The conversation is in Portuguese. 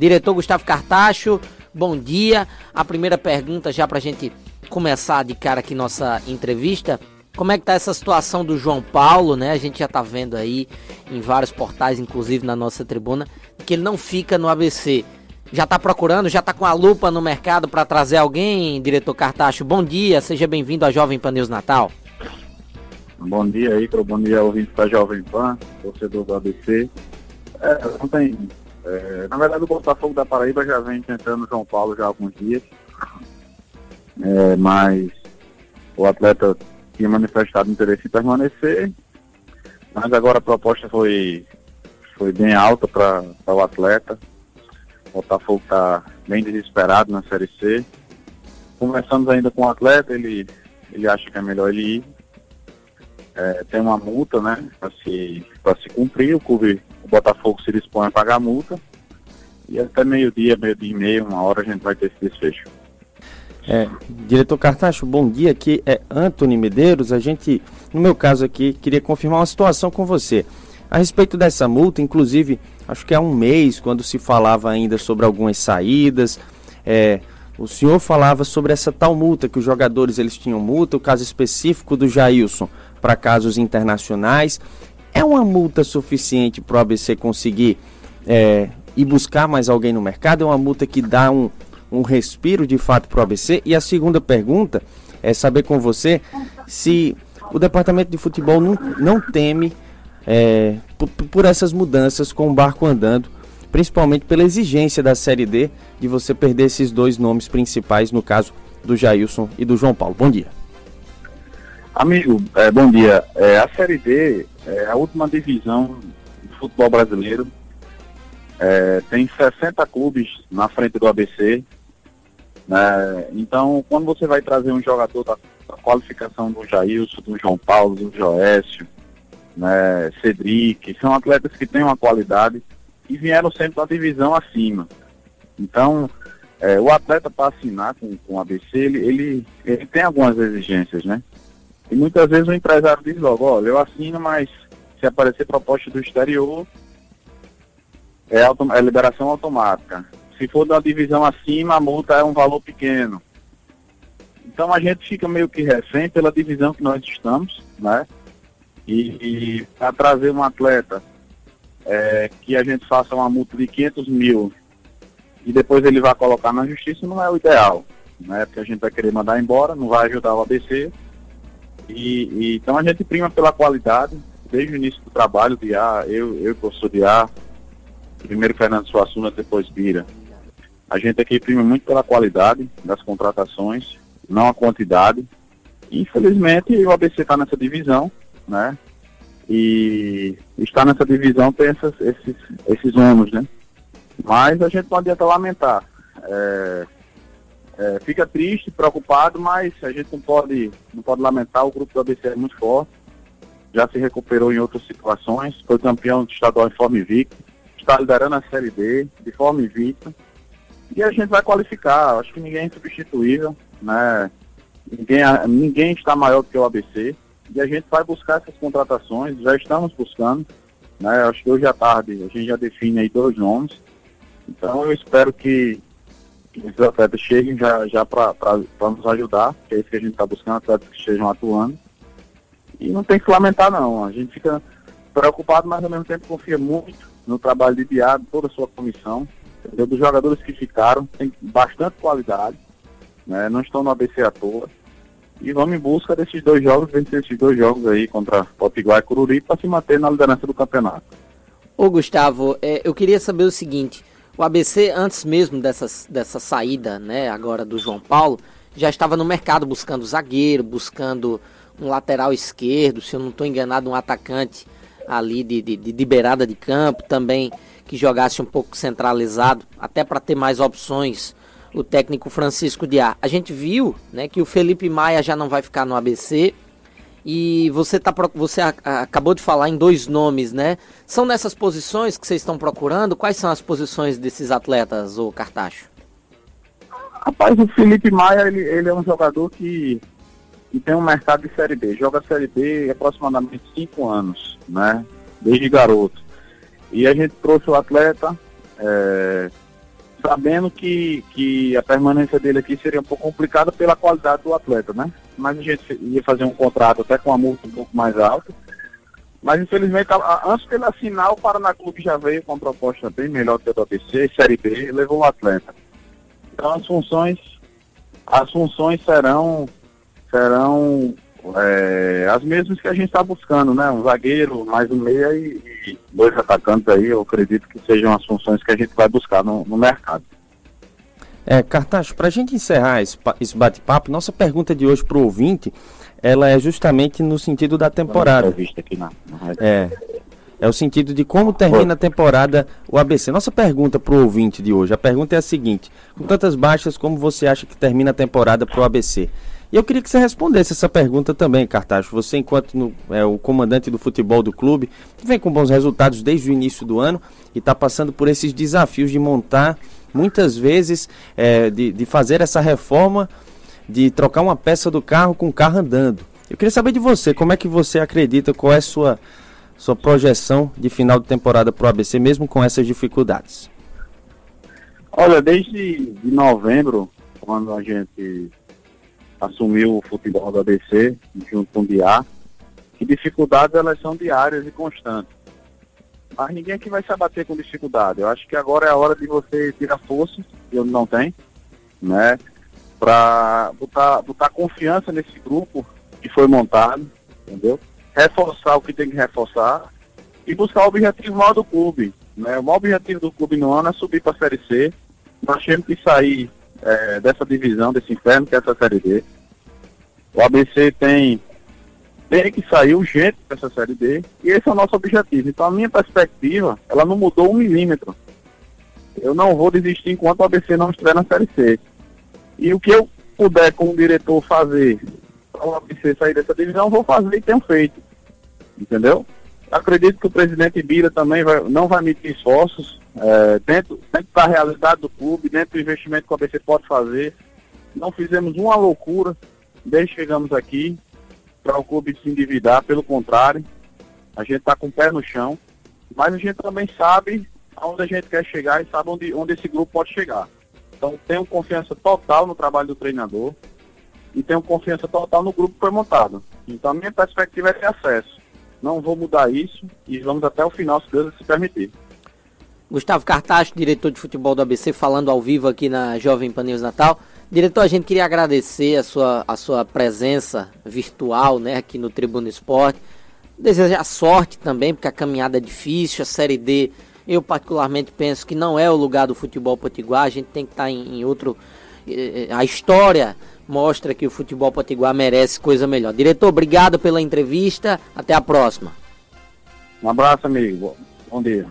Diretor Gustavo Cartacho, bom dia. A primeira pergunta, já para a gente começar de cara aqui nossa entrevista. Como é que tá essa situação do João Paulo, né? A gente já tá vendo aí em vários portais, inclusive na nossa tribuna, que ele não fica no ABC. Já tá procurando, já tá com a lupa no mercado para trazer alguém, diretor Cartacho? Bom dia, seja bem-vindo à Jovem Pan News Natal. Bom dia, Icaro. Bom dia, ouvinte da Jovem Pan, torcedor do ABC. É, ontem é, na verdade, o Botafogo da Paraíba já vem tentando João Paulo já há alguns dias, é, mas o atleta tinha manifestado interesse em permanecer, mas agora a proposta foi, foi bem alta para o atleta. O Botafogo está bem desesperado na Série C. Conversamos ainda com o atleta, ele, ele acha que é melhor ele ir. É, tem uma multa, né, para se, se cumprir, o clube Botafogo se dispõe a pagar a multa. E até meio-dia, meio-dia e meio, uma hora a gente vai ter esse desfecho. É, diretor Cartacho, bom dia. Aqui é Antony Medeiros. A gente, no meu caso aqui, queria confirmar uma situação com você. A respeito dessa multa, inclusive, acho que há um mês, quando se falava ainda sobre algumas saídas, é, o senhor falava sobre essa tal multa, que os jogadores eles tinham multa, o caso específico do Jailson para casos internacionais. É uma multa suficiente para o ABC conseguir é, ir buscar mais alguém no mercado? É uma multa que dá um, um respiro de fato para o ABC? E a segunda pergunta é saber com você se o departamento de futebol não, não teme é, por, por essas mudanças com o barco andando, principalmente pela exigência da Série D de você perder esses dois nomes principais, no caso do Jailson e do João Paulo. Bom dia. Amigo, é, bom dia. É, a Série D é a última divisão do futebol brasileiro. É, tem 60 clubes na frente do ABC. Né? Então, quando você vai trazer um jogador da, da qualificação do Jailson, do João Paulo, do Joécio, né, Cedric, são atletas que têm uma qualidade e vieram sempre da divisão acima. Então, é, o atleta para assinar com, com o ABC, ele, ele, ele tem algumas exigências, né? E muitas vezes o empresário diz logo, olha, eu assino, mas se aparecer proposta do exterior, é, é liberação automática. Se for da divisão acima, a multa é um valor pequeno. Então a gente fica meio que refém pela divisão que nós estamos, né? E, e para trazer um atleta é, que a gente faça uma multa de 500 mil e depois ele vai colocar na justiça não é o ideal, né? Porque a gente vai querer mandar embora, não vai ajudar o ABC e, e, então a gente prima pela qualidade, desde o início do trabalho de A, eu, eu professor de A, primeiro Fernando Suassuna, depois Bira. A gente aqui prima muito pela qualidade das contratações, não a quantidade. Infelizmente o ABC está nessa divisão, né? E estar nessa divisão tem essas, esses, esses ônus, né? Mas a gente não adianta lamentar. É, é, fica triste, preocupado, mas a gente não pode, não pode lamentar, o grupo do ABC é muito forte, já se recuperou em outras situações, foi campeão estadual em forma invicta, está liderando a Série D de forma invicta, e a gente vai qualificar, acho que ninguém é insubstituível, né? Ninguém, ninguém está maior do que o ABC, e a gente vai buscar essas contratações, já estamos buscando, né? Acho que hoje à tarde a gente já define aí dois nomes, então eu espero que esses atletas cheguem já, já para nos ajudar, que é isso que a gente está buscando, atletas que estejam atuando. E não tem que lamentar não, a gente fica preocupado, mas ao mesmo tempo confia muito no trabalho de Diado, toda a sua comissão, entendeu? dos jogadores que ficaram, tem bastante qualidade, né? não estão no ABC à toa. E vamos em busca desses dois jogos, vencer esses dois jogos aí contra Potiguar e Cururi para se manter na liderança do campeonato. Ô Gustavo, é, eu queria saber o seguinte, o ABC, antes mesmo dessa, dessa saída, né, agora do João Paulo, já estava no mercado buscando zagueiro, buscando um lateral esquerdo, se eu não estou enganado, um atacante ali de, de, de, beirada de campo, também que jogasse um pouco centralizado, até para ter mais opções o técnico Francisco A. A gente viu né, que o Felipe Maia já não vai ficar no ABC, e você, tá, você acabou de falar em dois nomes, né? São nessas posições que vocês estão procurando? Quais são as posições desses atletas, o Cartacho? Rapaz, o Felipe Maia, ele, ele é um jogador que, que tem um mercado de Série B. Joga Série B aproximadamente cinco anos, né? Desde garoto. E a gente trouxe o atleta, é, sabendo que, que a permanência dele aqui seria um pouco complicada pela qualidade do atleta, né? Mas a gente ia fazer um contrato até com uma multa um pouco mais alta. Mas infelizmente, antes dele assinar, o Paraná Clube já veio com uma proposta bem melhor que a do ABC, Série B, e levou o atleta. Então as funções, as funções serão, serão é, as mesmas que a gente está buscando, né? Um zagueiro, mais um meia e, e, dois atacantes aí, eu acredito que sejam as funções que a gente vai buscar no, no mercado. É, Cartacho, para a gente encerrar esse, esse bate-papo, nossa pergunta de hoje para o ouvinte, ela é justamente no sentido da temporada. Aqui na, na é, é o sentido de como termina a temporada o ABC. Nossa pergunta para o ouvinte de hoje, a pergunta é a seguinte, com tantas baixas, como você acha que termina a temporada para o ABC? E eu queria que você respondesse essa pergunta também, Cartacho. Você, enquanto no, é, o comandante do futebol do clube, vem com bons resultados desde o início do ano e está passando por esses desafios de montar, muitas vezes, é, de, de fazer essa reforma, de trocar uma peça do carro com o carro andando. Eu queria saber de você, como é que você acredita, qual é a sua, sua projeção de final de temporada para o ABC, mesmo com essas dificuldades? Olha, desde de novembro, quando a gente assumiu o futebol do ABC, junto com o Diá, que dificuldades elas são diárias e constantes. Mas ninguém aqui vai se abater com dificuldade. Eu acho que agora é a hora de você tirar força, que eu não tenho, né? Para botar, botar confiança nesse grupo que foi montado, entendeu? Reforçar o que tem que reforçar e buscar o objetivo maior do clube. Né? O maior objetivo do clube no ano é subir para a Série C. Nós temos que sair é, dessa divisão, desse inferno que é essa Série D. O ABC tem, tem que sair urgente dessa Série D e esse é o nosso objetivo. Então a minha perspectiva, ela não mudou um milímetro. Eu não vou desistir enquanto o ABC não estiver na Série C. E o que eu puder como diretor fazer para o ABC sair dessa divisão, vou fazer e tenho feito. Entendeu? Acredito que o presidente Bira também vai, não vai medir esforços é, dentro, dentro da realidade do clube, dentro do investimento que o ABC pode fazer. Não fizemos uma loucura desde que chegamos aqui para o clube se endividar, pelo contrário, a gente está com o pé no chão, mas a gente também sabe aonde a gente quer chegar e sabe onde, onde esse grupo pode chegar. Então tenho confiança total no trabalho do treinador e tenho confiança total no grupo que foi montado. Então a minha perspectiva é ter acesso. Não vou mudar isso e vamos até o final, se Deus se permitir. Gustavo Cartacho, diretor de futebol do ABC, falando ao vivo aqui na Jovem Pan News Natal. Diretor, a gente queria agradecer a sua, a sua presença virtual né, aqui no Tribuna Esporte. Desejar sorte também, porque a caminhada é difícil, a Série D, eu particularmente penso que não é o lugar do futebol potiguar, a gente tem que estar em, em outro... Eh, a história mostra que o futebol potiguar merece coisa melhor. Diretor, obrigado pela entrevista, até a próxima. Um abraço, amigo. Bom dia.